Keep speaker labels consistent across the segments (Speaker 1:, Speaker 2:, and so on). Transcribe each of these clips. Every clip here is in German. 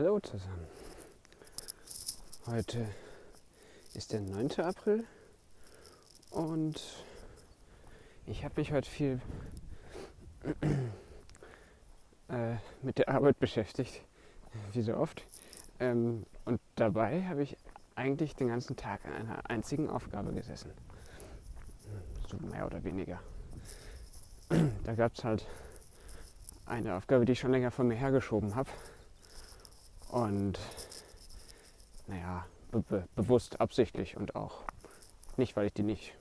Speaker 1: Hallo zusammen. Heute ist der 9. April und ich habe mich heute viel äh, mit der Arbeit beschäftigt, wie so oft. Ähm, und dabei habe ich eigentlich den ganzen Tag an einer einzigen Aufgabe gesessen. So mehr oder weniger. Da gab es halt eine Aufgabe, die ich schon länger von mir hergeschoben habe. Und naja, be be bewusst, absichtlich und auch nicht, weil ich die nicht,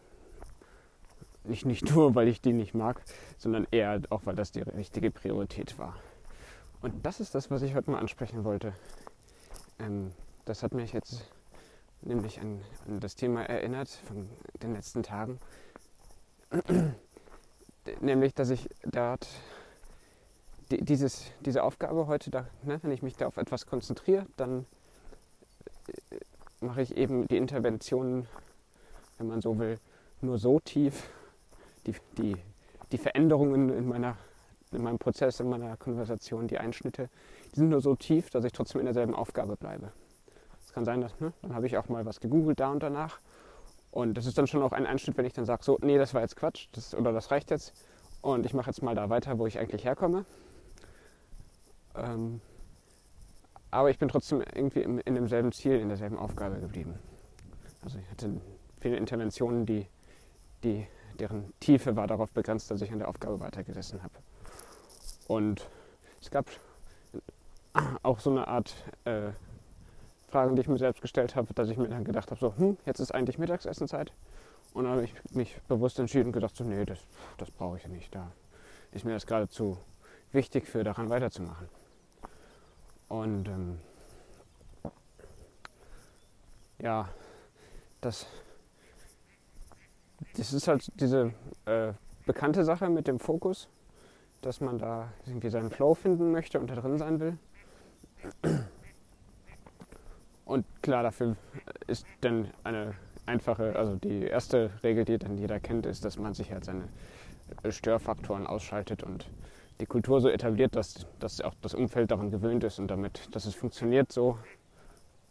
Speaker 1: nicht, nicht nur, weil ich die nicht mag, sondern eher auch, weil das die richtige Priorität war. Und das ist das, was ich heute mal ansprechen wollte. Ähm, das hat mich jetzt nämlich an, an das Thema erinnert von den letzten Tagen. nämlich, dass ich dort dieses, diese Aufgabe heute, da, ne, wenn ich mich da auf etwas konzentriere, dann äh, mache ich eben die Interventionen, wenn man so will, nur so tief, die, die, die Veränderungen in, meiner, in meinem Prozess, in meiner Konversation, die Einschnitte, die sind nur so tief, dass ich trotzdem in derselben Aufgabe bleibe. Es kann sein, dass, ne, dann habe ich auch mal was gegoogelt da und danach. Und das ist dann schon auch ein Einschnitt, wenn ich dann sage, so, nee, das war jetzt Quatsch, das, oder das reicht jetzt. Und ich mache jetzt mal da weiter, wo ich eigentlich herkomme. Ähm, aber ich bin trotzdem irgendwie im, in demselben Ziel, in derselben Aufgabe geblieben. Also ich hatte viele Interventionen, die, die, deren Tiefe war darauf begrenzt, dass ich an der Aufgabe weitergesessen habe. Und es gab auch so eine Art äh, Fragen, die ich mir selbst gestellt habe, dass ich mir dann gedacht habe, so, hm, jetzt ist eigentlich Mittagsessenzeit. Und dann habe ich mich bewusst entschieden und gedacht, so, nee, das, das brauche ich nicht. Da ist mir das geradezu wichtig für, daran weiterzumachen. Und ähm, ja, das, das ist halt diese äh, bekannte Sache mit dem Fokus, dass man da irgendwie seinen Flow finden möchte und da drin sein will. Und klar, dafür ist dann eine einfache, also die erste Regel, die dann jeder kennt, ist, dass man sich halt seine Störfaktoren ausschaltet und die Kultur so etabliert, dass, dass auch das Umfeld daran gewöhnt ist und damit, dass es funktioniert so.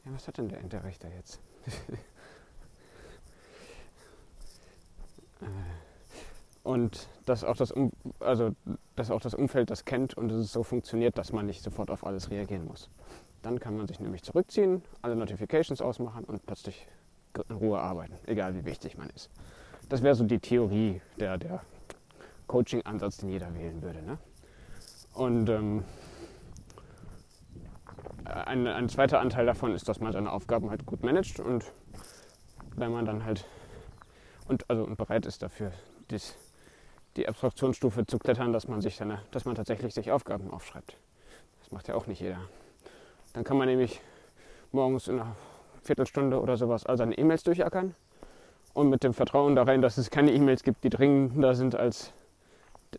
Speaker 1: Ja, was hat denn der Interrichter jetzt? Äh, und dass auch, das um, also, dass auch das Umfeld das kennt und es so funktioniert, dass man nicht sofort auf alles reagieren muss. Dann kann man sich nämlich zurückziehen, alle Notifications ausmachen und plötzlich in Ruhe arbeiten, egal wie wichtig man ist. Das wäre so die Theorie, der, der Coaching-Ansatz, den jeder wählen würde. Ne? Und ähm, ein, ein, zweiter Anteil davon ist, dass man seine Aufgaben halt gut managt und wenn man dann halt und, also, und bereit ist dafür, dies, die Abstraktionsstufe zu klettern, dass man sich seine, dass man tatsächlich sich Aufgaben aufschreibt. Das macht ja auch nicht jeder. Dann kann man nämlich morgens in einer Viertelstunde oder sowas all seine E-Mails durchackern und mit dem Vertrauen darin, dass es keine E-Mails gibt, die dringender sind als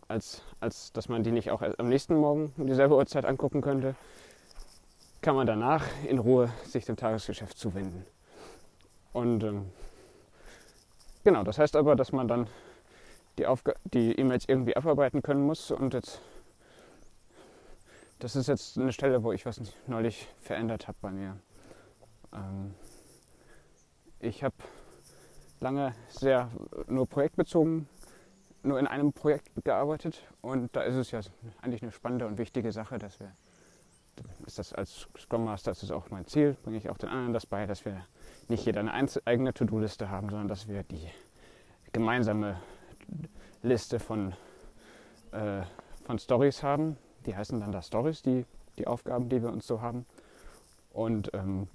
Speaker 1: als, als dass man die nicht auch am nächsten Morgen um dieselbe Uhrzeit angucken könnte, kann man danach in Ruhe sich dem Tagesgeschäft zuwenden. Und ähm, genau, das heißt aber, dass man dann die, die E-Mails irgendwie abarbeiten können muss. Und jetzt, das ist jetzt eine Stelle, wo ich was neulich verändert habe bei mir. Ähm, ich habe lange sehr nur projektbezogen nur in einem Projekt gearbeitet und da ist es ja eigentlich eine spannende und wichtige Sache, dass wir, ist das als Scrum Master, das ist auch mein Ziel, bringe ich auch den anderen das bei, dass wir nicht jeder eine eigene To-Do-Liste haben, sondern dass wir die gemeinsame Liste von, äh, von Stories haben. Die heißen dann da Stories, die, die Aufgaben, die wir uns so haben. Und ähm,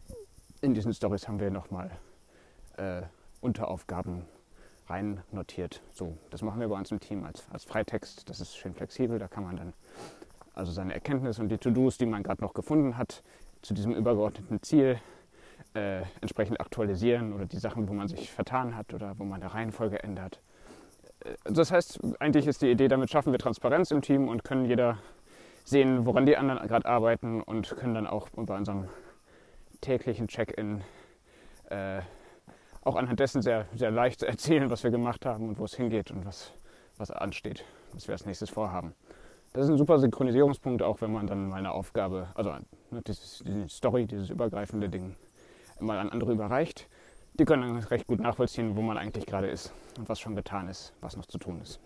Speaker 1: in diesen Stories haben wir nochmal äh, Unteraufgaben rein notiert. So, das machen wir bei uns im Team als, als Freitext. Das ist schön flexibel. Da kann man dann also seine Erkenntnisse und die To-Dos, die man gerade noch gefunden hat, zu diesem übergeordneten Ziel äh, entsprechend aktualisieren oder die Sachen, wo man sich vertan hat oder wo man eine Reihenfolge ändert. Äh, das heißt, eigentlich ist die Idee, damit schaffen wir Transparenz im Team und können jeder sehen, woran die anderen gerade arbeiten und können dann auch bei unserem täglichen Check-in äh, auch anhand dessen sehr, sehr leicht erzählen, was wir gemacht haben und wo es hingeht und was, was ansteht, was wir als nächstes vorhaben. das ist ein super Synchronisierungspunkt, auch wenn man dann mal eine Aufgabe, also ne, dieses, diese Story, dieses übergreifende Ding mal an andere überreicht. Die können dann recht gut nachvollziehen, wo man eigentlich gerade ist und was schon getan ist, was noch zu tun ist.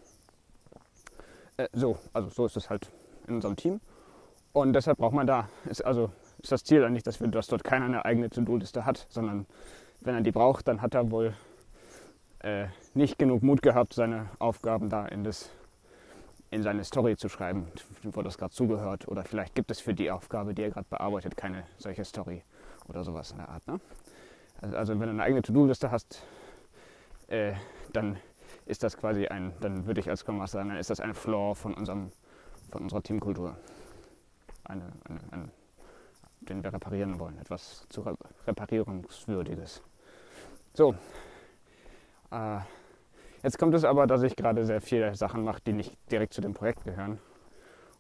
Speaker 1: Äh, so, also so ist es halt in unserem Team. Und deshalb braucht man da, ist also ist das Ziel eigentlich, dass, wir, dass dort keiner eine eigene To-Do-Liste hat, sondern wenn er die braucht, dann hat er wohl äh, nicht genug Mut gehabt, seine Aufgaben da in, das, in seine Story zu schreiben, wo das gerade zugehört. Oder vielleicht gibt es für die Aufgabe, die er gerade bearbeitet, keine solche Story oder sowas in der Art. Ne? Also, also wenn du eine eigene To-Do-Liste hast, äh, dann ist das quasi ein, dann würde ich als Master sagen, dann ist das ein Flaw von, unserem, von unserer Teamkultur. Eine, eine, ein, den wir reparieren wollen, etwas zu reparierungswürdiges. So, äh, jetzt kommt es aber, dass ich gerade sehr viele Sachen mache, die nicht direkt zu dem Projekt gehören.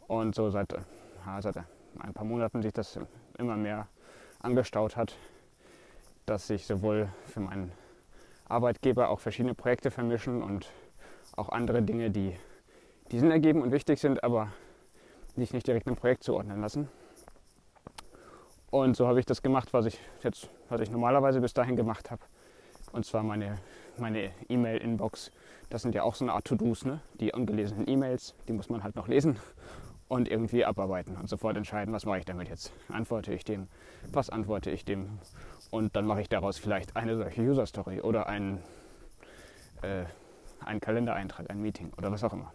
Speaker 1: Und so seit, ja, seit ein paar Monaten sich das immer mehr angestaut hat, dass sich sowohl für meinen Arbeitgeber auch verschiedene Projekte vermischen und auch andere Dinge, die, die Sinn ergeben und wichtig sind, aber sich nicht direkt einem Projekt zuordnen lassen. Und so habe ich das gemacht, was ich jetzt, was ich normalerweise bis dahin gemacht habe. Und zwar meine meine E-Mail-Inbox. Das sind ja auch so eine Art To-Dos, ne? Die ungelesenen E-Mails, die muss man halt noch lesen und irgendwie abarbeiten und sofort entscheiden, was mache ich damit jetzt. Antworte ich dem, was antworte ich dem und dann mache ich daraus vielleicht eine solche User-Story oder einen, äh, einen Kalendereintrag, ein Meeting oder was auch immer.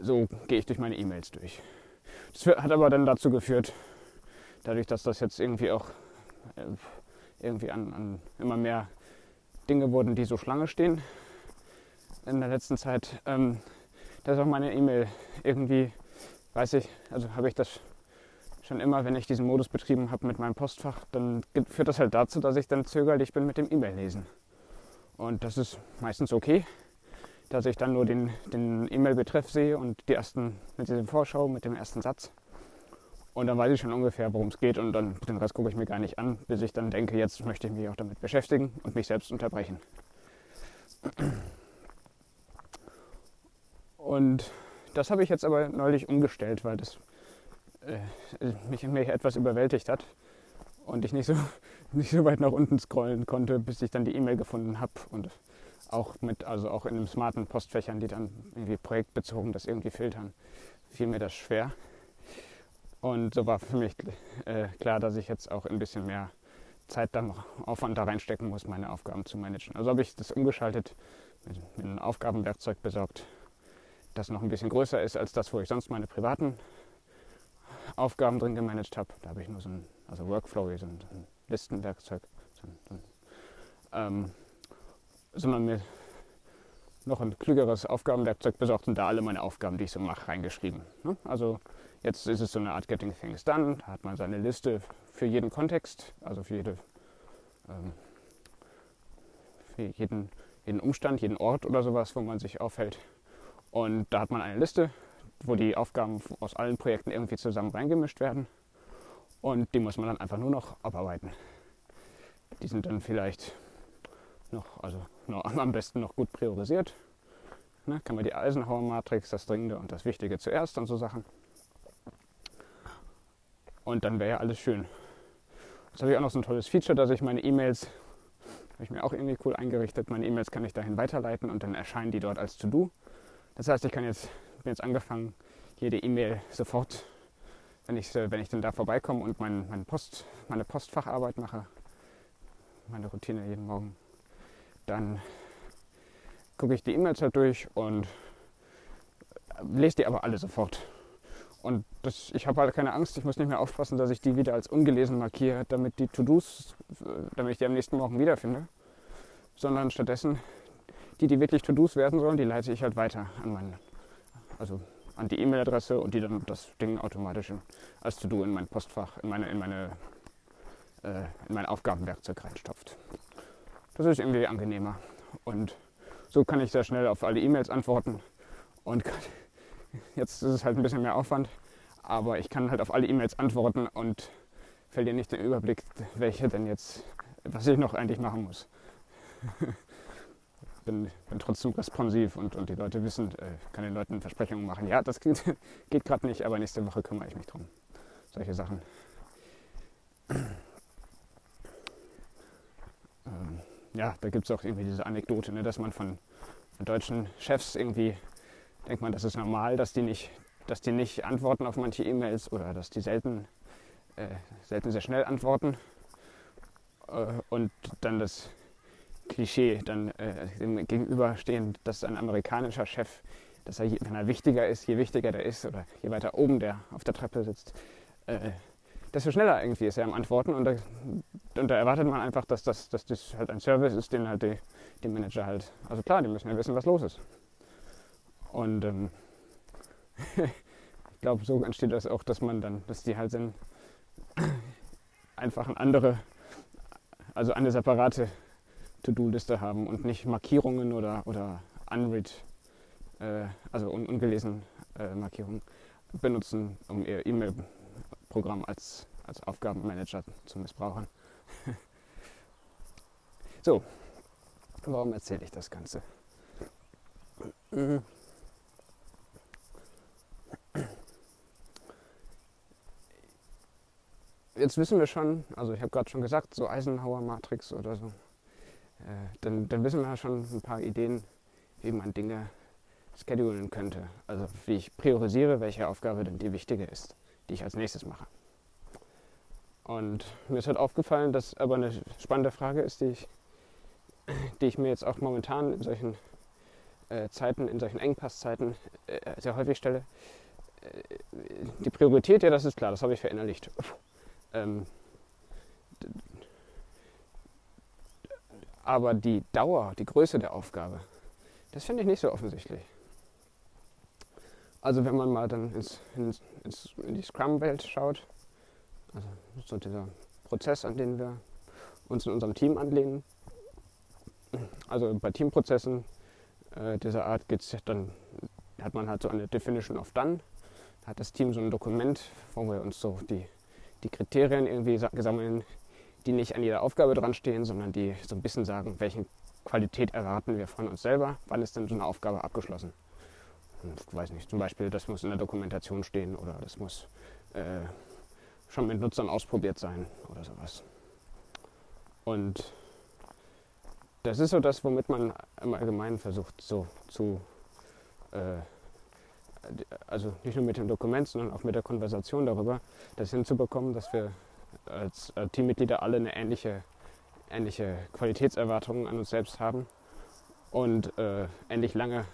Speaker 1: So gehe ich durch meine E-Mails durch. Das hat aber dann dazu geführt, dadurch, dass das jetzt irgendwie auch äh, irgendwie an, an immer mehr Dinge wurden, die so Schlange stehen in der letzten Zeit. Ähm, da ist auch meine E-Mail irgendwie, weiß ich, also habe ich das schon immer, wenn ich diesen Modus betrieben habe mit meinem Postfach, dann führt das halt dazu, dass ich dann zögerlich bin mit dem E-Mail-Lesen. Und das ist meistens okay, dass ich dann nur den, den E-Mail-Betreff sehe und die ersten, mit dieser Vorschau, mit dem ersten Satz. Und dann weiß ich schon ungefähr, worum es geht und dann den Rest gucke ich mir gar nicht an, bis ich dann denke, jetzt möchte ich mich auch damit beschäftigen und mich selbst unterbrechen. Und das habe ich jetzt aber neulich umgestellt, weil das äh, mich, mich etwas überwältigt hat und ich nicht so, nicht so weit nach unten scrollen konnte, bis ich dann die E-Mail gefunden habe und auch mit, also auch in den smarten Postfächern, die dann irgendwie projektbezogen das irgendwie filtern, fiel mir das schwer. Und so war für mich äh, klar, dass ich jetzt auch ein bisschen mehr Zeit dann Aufwand da reinstecken muss, meine Aufgaben zu managen. Also habe ich das umgeschaltet, mit, mit einem Aufgabenwerkzeug besorgt, das noch ein bisschen größer ist als das, wo ich sonst meine privaten Aufgaben drin gemanagt habe. Da habe ich nur so ein also Workflow, so ein, so ein Listenwerkzeug, so ein, so ein, ähm, sondern mir noch ein klügeres Aufgabenwerkzeug besorgt und da alle meine Aufgaben, die ich so mache, reingeschrieben. Ne? Also Jetzt ist es so eine Art Getting Things Done. Da hat man seine Liste für jeden Kontext, also für, jede, ähm, für jeden, jeden Umstand, jeden Ort oder sowas, wo man sich aufhält. Und da hat man eine Liste, wo die Aufgaben aus allen Projekten irgendwie zusammen reingemischt werden. Und die muss man dann einfach nur noch abarbeiten. Die sind dann vielleicht noch, also noch, am besten noch gut priorisiert. Ne, kann man die Eisenhower-Matrix, das Dringende und das Wichtige zuerst und so Sachen. Und dann wäre ja alles schön. Jetzt habe ich auch noch so ein tolles Feature, dass ich meine E-Mails, habe ich mir auch irgendwie cool eingerichtet, meine E-Mails kann ich dahin weiterleiten und dann erscheinen die dort als To-Do. Das heißt, ich kann jetzt, bin jetzt angefangen, jede E-Mail sofort, wenn ich, wenn ich dann da vorbeikomme und mein, mein Post, meine Postfacharbeit mache, meine Routine jeden Morgen, dann gucke ich die E-Mails halt durch und lese die aber alle sofort. Und das, ich habe halt keine Angst, ich muss nicht mehr aufpassen, dass ich die wieder als ungelesen markiere, damit die To-Dos, damit ich die am nächsten Morgen wiederfinde. Sondern stattdessen, die, die wirklich To-Dos werden sollen, die leite ich halt weiter an meinen, also an die E-Mail-Adresse und die dann das Ding automatisch als To-Do in mein Postfach, in meine, in meine, äh, in mein Aufgabenwerkzeug reinstopft. Das ist irgendwie angenehmer. Und so kann ich sehr schnell auf alle E-Mails antworten und kann, Jetzt ist es halt ein bisschen mehr Aufwand, aber ich kann halt auf alle E-Mails antworten und verliere nicht den Überblick, welche denn jetzt, was ich noch eigentlich machen muss. bin, bin trotzdem responsiv und, und die Leute wissen, äh, kann den Leuten Versprechungen machen. Ja, das geht, geht gerade nicht, aber nächste Woche kümmere ich mich drum. Solche Sachen. Ähm, ja, da gibt es auch irgendwie diese Anekdote, ne, dass man von, von deutschen Chefs irgendwie denkt man, das ist normal, dass die nicht, dass die nicht antworten auf manche E-Mails oder dass die selten, äh, selten sehr schnell antworten. Äh, und dann das Klischee dann äh, dem gegenüberstehen, dass ein amerikanischer Chef, dass er, wenn er wichtiger ist, je wichtiger der ist oder je weiter oben der auf der Treppe sitzt, äh, desto schneller irgendwie ist er am Antworten. Und da, und da erwartet man einfach, dass das, dass das halt ein Service ist, den halt die, die Manager halt, also klar, die müssen ja wissen, was los ist. Und ähm, ich glaube, so entsteht das auch, dass man dann, dass die halt dann einfach eine andere, also eine separate To-Do-Liste haben und nicht Markierungen oder, oder unread, äh, also un ungelesen äh, Markierungen benutzen, um ihr E-Mail-Programm als, als Aufgabenmanager zu missbrauchen. so, warum erzähle ich das Ganze? Jetzt wissen wir schon, also ich habe gerade schon gesagt, so Eisenhower-Matrix oder so äh, dann, dann wissen wir ja schon ein paar Ideen, wie man Dinge schedulen könnte. Also wie ich priorisiere, welche Aufgabe denn die wichtige ist, die ich als nächstes mache. Und mir ist halt aufgefallen, dass aber eine spannende Frage ist, die ich, die ich mir jetzt auch momentan in solchen äh, Zeiten, in solchen Engpasszeiten äh, sehr häufig stelle. Äh, die Priorität, ja, das ist klar, das habe ich verinnerlicht. Ähm, Aber die Dauer, die Größe der Aufgabe, das finde ich nicht so offensichtlich. Also wenn man mal dann ins, ins, ins, in die Scrum-Welt schaut, also so dieser Prozess, an den wir uns in unserem Team anlehnen, also bei Teamprozessen äh, dieser Art geht's dann, hat man halt so eine Definition of Done, hat das Team so ein Dokument, wo wir uns so die, die Kriterien irgendwie sammeln, die nicht an jeder Aufgabe dran stehen, sondern die so ein bisschen sagen, welche Qualität erwarten wir von uns selber, wann ist denn so eine Aufgabe abgeschlossen. Ich weiß nicht, zum Beispiel, das muss in der Dokumentation stehen oder das muss äh, schon mit Nutzern ausprobiert sein oder sowas. Und das ist so das, womit man im Allgemeinen versucht, so zu, äh, also nicht nur mit dem Dokument, sondern auch mit der Konversation darüber, das hinzubekommen, dass wir als äh, Teammitglieder alle eine ähnliche, ähnliche Qualitätserwartung an uns selbst haben und äh, ähnlich lange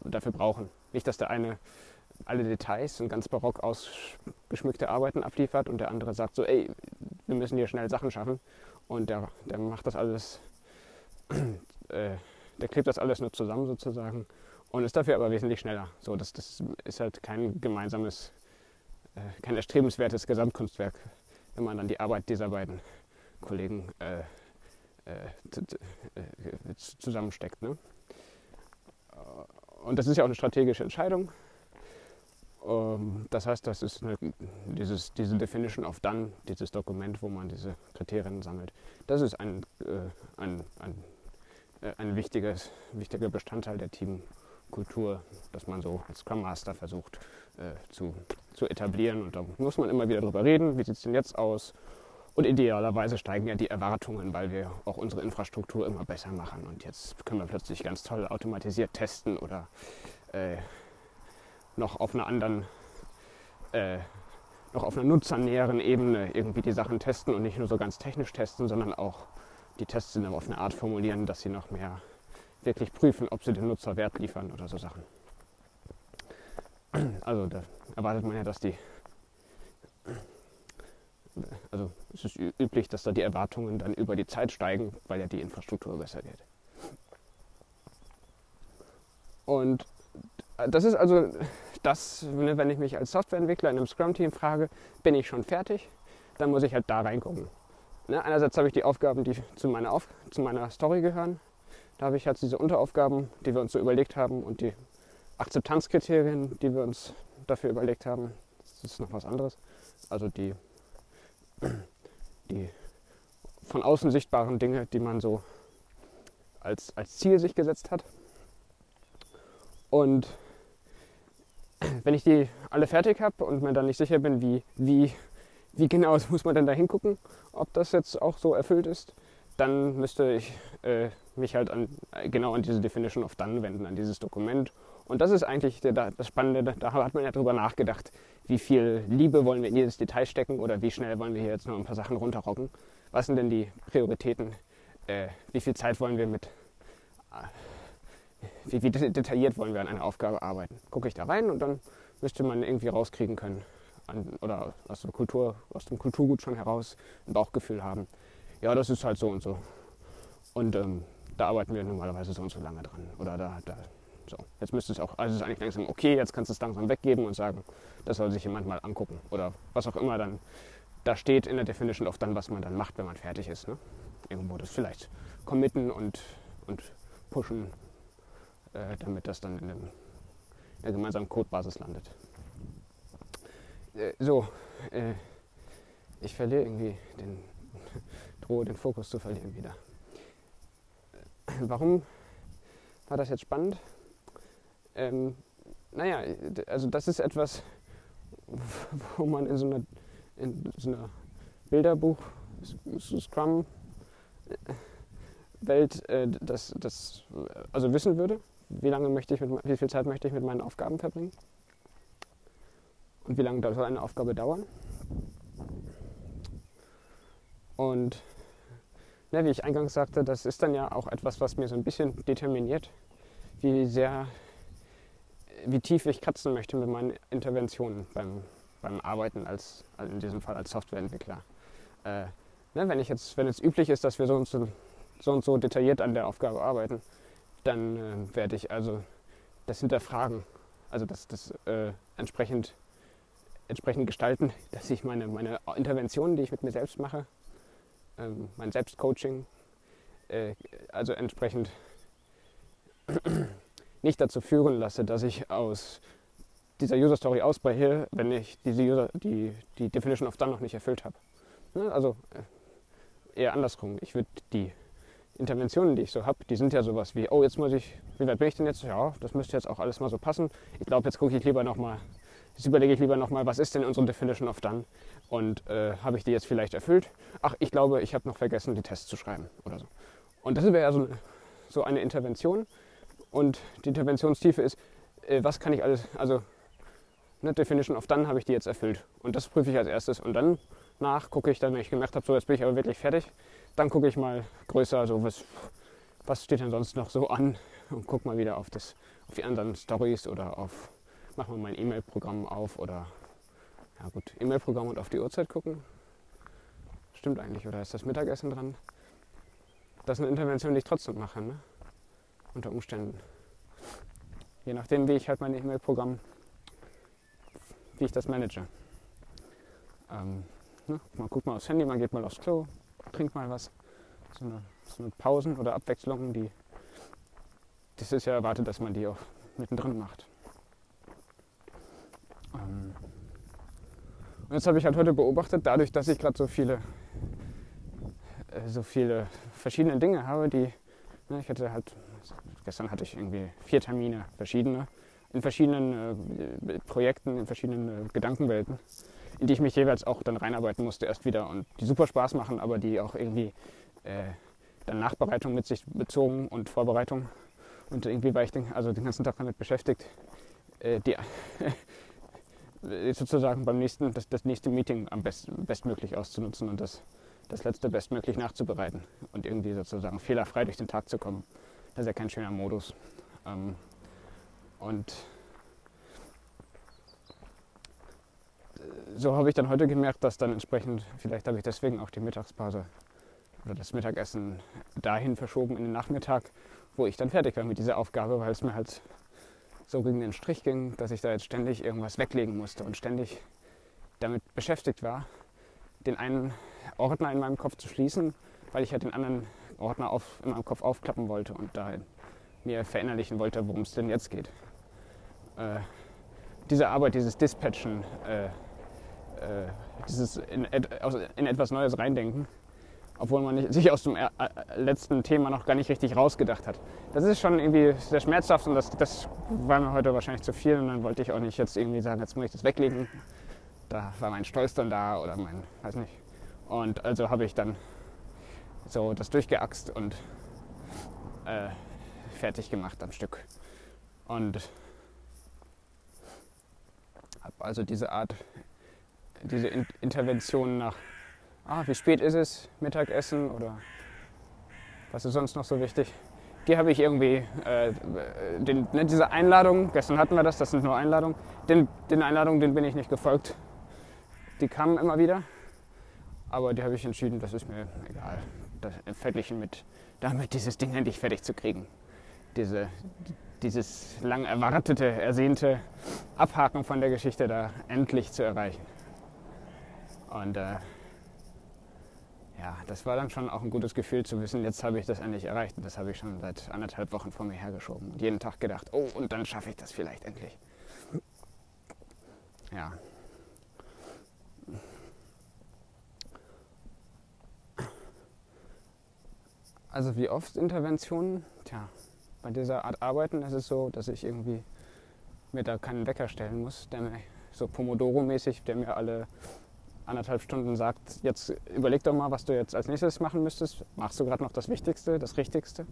Speaker 1: dafür brauchen. Nicht, dass der eine alle Details und ganz barock ausgeschmückte Arbeiten abliefert und der andere sagt so, ey, wir müssen hier schnell Sachen schaffen und der, der macht das alles, äh, der klebt das alles nur zusammen sozusagen und ist dafür aber wesentlich schneller. So, das, das ist halt kein gemeinsames, äh, kein erstrebenswertes Gesamtkunstwerk wenn man dann die Arbeit dieser beiden Kollegen äh, äh, äh zusammensteckt. Ne? Und das ist ja auch eine strategische Entscheidung. Ähm, das heißt, das ist eine, dieses, diese Definition of Done, dieses Dokument, wo man diese Kriterien sammelt. Das ist ein, äh, ein, ein, ein wichtiger Bestandteil der Teamkultur, dass man so als Scrum Master versucht äh, zu zu etablieren. Und da muss man immer wieder drüber reden, wie sieht es denn jetzt aus? Und idealerweise steigen ja die Erwartungen, weil wir auch unsere Infrastruktur immer besser machen. Und jetzt können wir plötzlich ganz toll automatisiert testen oder äh, noch auf einer anderen, äh, noch auf einer nutzernäheren Ebene irgendwie die Sachen testen und nicht nur so ganz technisch testen, sondern auch die Tests auf eine Art formulieren, dass sie noch mehr wirklich prüfen, ob sie dem Nutzer Wert liefern oder so Sachen. Also da erwartet man ja, dass die, also es ist üblich, dass da die Erwartungen dann über die Zeit steigen, weil ja die Infrastruktur besser wird. Und das ist also das, ne, wenn ich mich als Softwareentwickler in einem Scrum-Team frage, bin ich schon fertig, dann muss ich halt da reingucken. Ne, einerseits habe ich die Aufgaben, die zu meiner, Auf zu meiner Story gehören. Da habe ich jetzt diese Unteraufgaben, die wir uns so überlegt haben und die Akzeptanzkriterien, die wir uns dafür überlegt haben. Das ist noch was anderes. Also die, die von außen sichtbaren Dinge, die man so als, als Ziel sich gesetzt hat. Und wenn ich die alle fertig habe und mir dann nicht sicher bin, wie, wie, wie genau muss man denn da hingucken, ob das jetzt auch so erfüllt ist, dann müsste ich äh, mich halt an, genau an diese Definition of Done wenden, an dieses Dokument. Und das ist eigentlich der, das Spannende, da hat man ja drüber nachgedacht, wie viel Liebe wollen wir in jedes Detail stecken oder wie schnell wollen wir hier jetzt noch ein paar Sachen runterrocken. Was sind denn die Prioritäten? Äh, wie viel Zeit wollen wir mit, äh, wie, wie detailliert wollen wir an einer Aufgabe arbeiten? Gucke ich da rein und dann müsste man irgendwie rauskriegen können an, oder aus, der Kultur, aus dem Kulturgut schon heraus ein Bauchgefühl haben. Ja, das ist halt so und so. Und ähm, da arbeiten wir normalerweise so und so lange dran. Oder da, da so. Jetzt müsste es auch, also es ist eigentlich langsam okay, jetzt kannst du es langsam weggeben und sagen, das soll sich jemand mal angucken. Oder was auch immer dann da steht in der Definition of dann, was man dann macht, wenn man fertig ist. Ne? Irgendwo das vielleicht committen und, und pushen, äh, damit das dann in, dem, in der gemeinsamen Codebasis landet. Äh, so, äh, ich verliere irgendwie den, drohe den Fokus zu verlieren wieder. Warum war das jetzt spannend? Ähm, naja, also das ist etwas, wo man in so einer, in so einer Bilderbuch, Scrum Welt äh, das, das also wissen würde, wie lange möchte ich mit, wie viel Zeit möchte ich mit meinen Aufgaben verbringen und wie lange soll eine Aufgabe dauern. Und ne, wie ich eingangs sagte, das ist dann ja auch etwas, was mir so ein bisschen determiniert, wie sehr wie tief ich kratzen möchte mit meinen Interventionen beim, beim Arbeiten als, also in diesem Fall als Softwareentwickler. Äh, ne, wenn, ich jetzt, wenn es üblich ist, dass wir so und so, so, und so detailliert an der Aufgabe arbeiten, dann äh, werde ich also das hinterfragen, also das, das äh, entsprechend, entsprechend gestalten, dass ich meine, meine Interventionen, die ich mit mir selbst mache, ähm, mein Selbstcoaching, äh, also entsprechend nicht dazu führen lasse, dass ich aus dieser User Story ausbreche, wenn ich diese User, die, die Definition of Done noch nicht erfüllt habe. Ne? Also äh, eher andersrum. Ich würde die Interventionen, die ich so habe, die sind ja sowas wie, oh, jetzt muss ich, wie weit bin ich denn jetzt? Ja, das müsste jetzt auch alles mal so passen. Ich glaube, jetzt gucke ich lieber nochmal, jetzt überlege ich lieber nochmal, was ist denn unsere Definition of Done? Und äh, habe ich die jetzt vielleicht erfüllt? Ach, ich glaube, ich habe noch vergessen, die Tests zu schreiben oder so. Und das wäre ja so, eine Intervention, und die Interventionstiefe ist, äh, was kann ich alles, also eine Definition of Done habe ich die jetzt erfüllt. Und das prüfe ich als erstes. Und dann nach gucke ich dann, wenn ich gemerkt habe, so jetzt bin ich aber wirklich fertig, dann gucke ich mal größer, so was, was steht denn sonst noch so an und gucke mal wieder auf, das, auf die anderen Stories oder auf, mach mal mein E-Mail-Programm auf oder, ja gut, E-Mail-Programm und auf die Uhrzeit gucken. Stimmt eigentlich, oder ist das Mittagessen dran? Das ist eine Intervention, die ich trotzdem mache. Ne? unter Umständen. Je nachdem, wie ich halt mein E-Mail-Programm, wie ich das manage. Ähm, ne? Man guckt mal aufs Handy, man geht mal aufs Klo, trinkt mal was. So eine, so eine Pausen oder Abwechslungen, die das ist ja erwartet, dass man die auch mittendrin macht. Ähm, und jetzt habe ich halt heute beobachtet, dadurch, dass ich gerade so viele, äh, so viele verschiedene Dinge habe, die ne, ich hatte halt Gestern hatte ich irgendwie vier Termine, verschiedene, in verschiedenen äh, Projekten, in verschiedenen äh, Gedankenwelten, in die ich mich jeweils auch dann reinarbeiten musste erst wieder und die super Spaß machen, aber die auch irgendwie äh, dann Nachbereitung mit sich bezogen und Vorbereitung. Und irgendwie war ich den, also den ganzen Tag damit beschäftigt, äh, die sozusagen beim nächsten, das, das nächste Meeting am best, bestmöglich auszunutzen und das, das letzte bestmöglich nachzubereiten und irgendwie sozusagen fehlerfrei durch den Tag zu kommen. Das ist ja kein schöner Modus. Ähm, und so habe ich dann heute gemerkt, dass dann entsprechend, vielleicht habe ich deswegen auch die Mittagspause oder das Mittagessen dahin verschoben in den Nachmittag, wo ich dann fertig war mit dieser Aufgabe, weil es mir halt so gegen den Strich ging, dass ich da jetzt ständig irgendwas weglegen musste und ständig damit beschäftigt war, den einen Ordner in meinem Kopf zu schließen, weil ich ja den anderen Ordner auf, in meinem Kopf aufklappen wollte und da mir verinnerlichen wollte, worum es denn jetzt geht. Äh, diese Arbeit, dieses Dispatchen, äh, äh, dieses in, in, etwas Neues reindenken, obwohl man sich aus dem äh, letzten Thema noch gar nicht richtig rausgedacht hat. Das ist schon irgendwie sehr schmerzhaft und das, das war mir heute wahrscheinlich zu viel und dann wollte ich auch nicht jetzt irgendwie sagen, jetzt muss ich das weglegen. Da war mein Stolz dann da oder mein, weiß nicht. Und also habe ich dann so das durchgeaxt und äh, fertig gemacht am Stück. Und habe also diese Art, diese In Intervention nach, ah, wie spät ist es, Mittagessen oder was ist sonst noch so wichtig? Die habe ich irgendwie, äh, den, ne, diese Einladung, gestern hatten wir das, das sind nur Einladungen, den, den Einladungen, den bin ich nicht gefolgt. Die kamen immer wieder, aber die habe ich entschieden, das ist mir egal. Das, verglichen mit damit, dieses Ding endlich fertig zu kriegen. Diese, dieses lang erwartete, ersehnte Abhaken von der Geschichte da endlich zu erreichen. Und äh, ja, das war dann schon auch ein gutes Gefühl zu wissen, jetzt habe ich das endlich erreicht. Und das habe ich schon seit anderthalb Wochen vor mir hergeschoben. Und jeden Tag gedacht, oh, und dann schaffe ich das vielleicht endlich. Ja. Also wie oft Interventionen? Tja, bei dieser Art Arbeiten ist es so, dass ich irgendwie mir da keinen Wecker stellen muss, der mir so Pomodoro-mäßig, der mir alle anderthalb Stunden sagt, jetzt überleg doch mal, was du jetzt als nächstes machen müsstest. Machst du gerade noch das Wichtigste, das Richtigste?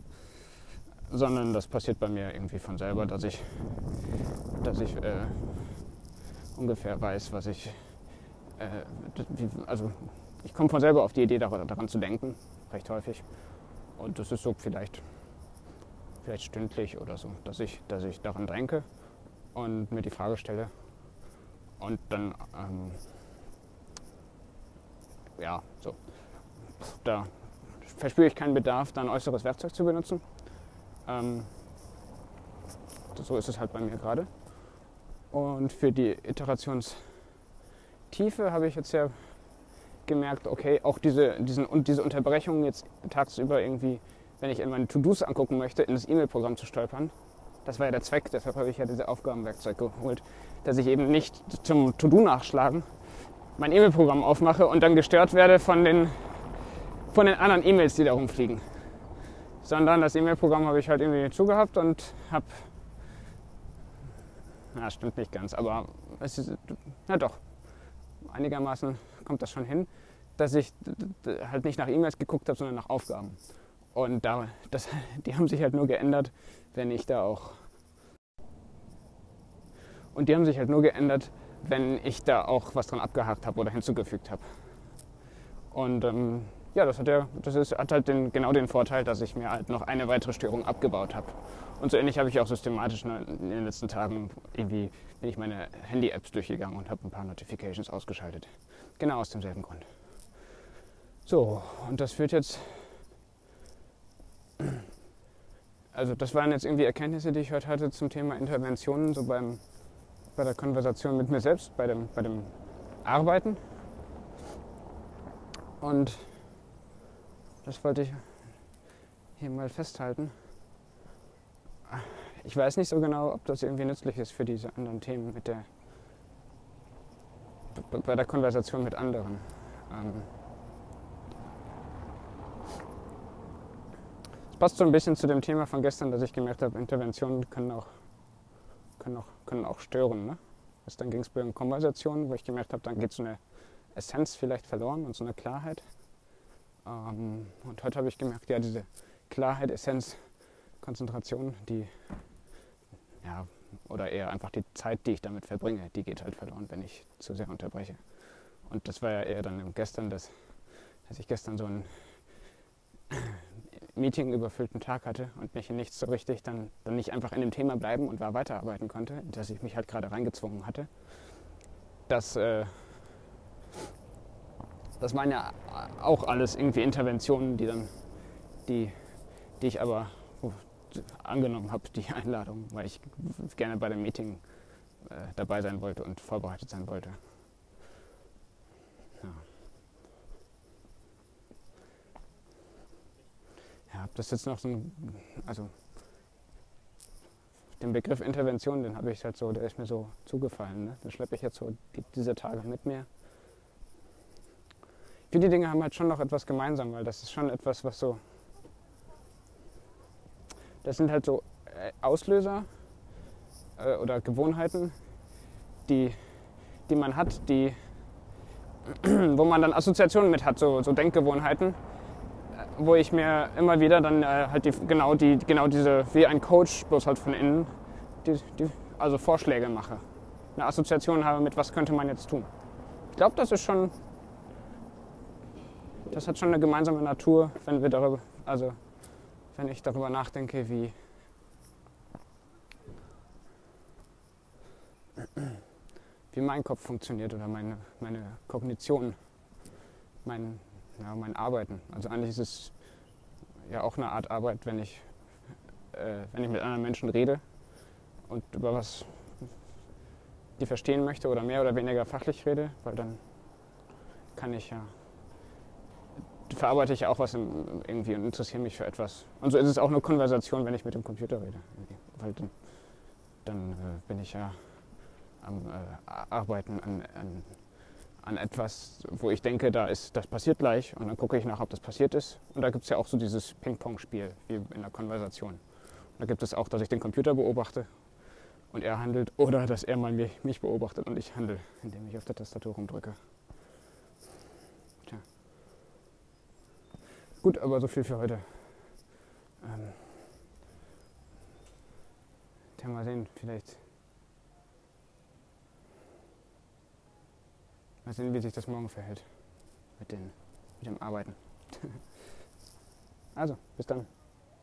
Speaker 1: Sondern das passiert bei mir irgendwie von selber, dass ich, dass ich äh, ungefähr weiß, was ich, äh, wie, also ich komme von selber auf die Idee, daran zu denken, recht häufig. Und das ist so vielleicht vielleicht stündlich oder so, dass ich, dass ich daran denke und mir die Frage stelle und dann, ähm, ja, so, da verspüre ich keinen Bedarf, dann äußeres Werkzeug zu benutzen. Ähm, so ist es halt bei mir gerade. Und für die Iterationstiefe habe ich jetzt ja gemerkt, okay, auch diese, diesen, und diese Unterbrechungen jetzt tagsüber irgendwie wenn ich in meine To-Dos angucken möchte, in das E-Mail-Programm zu stolpern. Das war ja der Zweck, deshalb habe ich ja diese Aufgabenwerkzeug geholt, dass ich eben nicht zum To-Do nachschlagen mein E-Mail-Programm aufmache und dann gestört werde von den, von den anderen E-Mails, die da rumfliegen. Sondern das E-Mail-Programm habe ich halt irgendwie zugehabt und habe, na, stimmt nicht ganz, aber es ist, na doch, einigermaßen kommt das schon hin, dass ich halt nicht nach E-Mails geguckt habe, sondern nach Aufgaben. Und da, das, die haben sich halt nur geändert, wenn ich da auch. Und die haben sich halt nur geändert, wenn ich da auch was dran abgehakt habe oder hinzugefügt habe. Und ähm, ja, das hat, ja, das ist, hat halt den, genau den Vorteil, dass ich mir halt noch eine weitere Störung abgebaut habe. Und so ähnlich habe ich auch systematisch in den letzten Tagen irgendwie bin ich meine Handy-Apps durchgegangen und habe ein paar Notifications ausgeschaltet. Genau aus demselben Grund. So, und das führt jetzt also das waren jetzt irgendwie Erkenntnisse, die ich heute hatte zum Thema Interventionen, so beim, bei der Konversation mit mir selbst, bei dem, bei dem Arbeiten. Und das wollte ich hier mal festhalten. Ich weiß nicht so genau, ob das irgendwie nützlich ist für diese anderen Themen mit der bei der Konversation mit anderen. Ähm, passt so ein bisschen zu dem Thema von gestern, dass ich gemerkt habe, Interventionen können auch, können auch, können auch stören. Ne? Also dann ging es bei Konversationen, wo ich gemerkt habe, dann geht so eine Essenz vielleicht verloren und so eine Klarheit. Ähm, und heute habe ich gemerkt, ja, diese Klarheit, Essenz, Konzentration, die, ja, oder eher einfach die Zeit, die ich damit verbringe, die geht halt verloren, wenn ich zu sehr unterbreche. Und das war ja eher dann gestern, dass, dass ich gestern so ein Meeting überfüllten Tag hatte und mich in nichts so richtig dann, dann nicht einfach in dem Thema bleiben und war weiterarbeiten konnte, dass ich mich halt gerade reingezwungen hatte. Das, äh, das waren ja auch alles irgendwie Interventionen, die dann, die, die ich aber angenommen habe, die Einladung, weil ich gerne bei dem Meeting äh, dabei sein wollte und vorbereitet sein wollte. Ja, ob das jetzt noch so ein, also den Begriff Intervention, den habe ich halt so, der ist mir so zugefallen. Ne? Den schleppe ich jetzt so die, diese Tage mit mir. viele Dinge haben halt schon noch etwas gemeinsam, weil das ist schon etwas, was so. Das sind halt so äh, Auslöser äh, oder Gewohnheiten, die, die man hat, die, wo man dann Assoziationen mit hat, so, so Denkgewohnheiten, wo ich mir immer wieder dann äh, halt die, genau, die, genau diese, wie ein Coach, bloß halt von innen, die, die, also Vorschläge mache. Eine Assoziation habe mit, was könnte man jetzt tun. Ich glaube, das ist schon, das hat schon eine gemeinsame Natur, wenn wir darüber, also wenn ich darüber nachdenke, wie, wie mein Kopf funktioniert oder meine, meine Kognition, mein, ja, mein Arbeiten. Also eigentlich ist es ja auch eine Art Arbeit, wenn ich, äh, wenn ich mit anderen Menschen rede und über was die verstehen möchte oder mehr oder weniger fachlich rede, weil dann kann ich ja, verarbeite ich auch was irgendwie und interessiere mich für etwas. Und so ist es auch eine Konversation, wenn ich mit dem Computer rede. Weil dann, dann äh, bin ich ja am äh, Arbeiten an, an, an, etwas, wo ich denke, da ist, das passiert gleich und dann gucke ich nach, ob das passiert ist. Und da gibt es ja auch so dieses Ping-Pong-Spiel wie in der Konversation. Und da gibt es auch, dass ich den Computer beobachte und er handelt oder dass er mal mich, mich beobachtet und ich handle, indem ich auf der Tastatur rumdrücke. Tja. Gut, aber so viel für heute. Ähm, ja, mal sehen, vielleicht Mal sehen, wie sich das morgen verhält mit, den, mit dem Arbeiten. also, bis dann.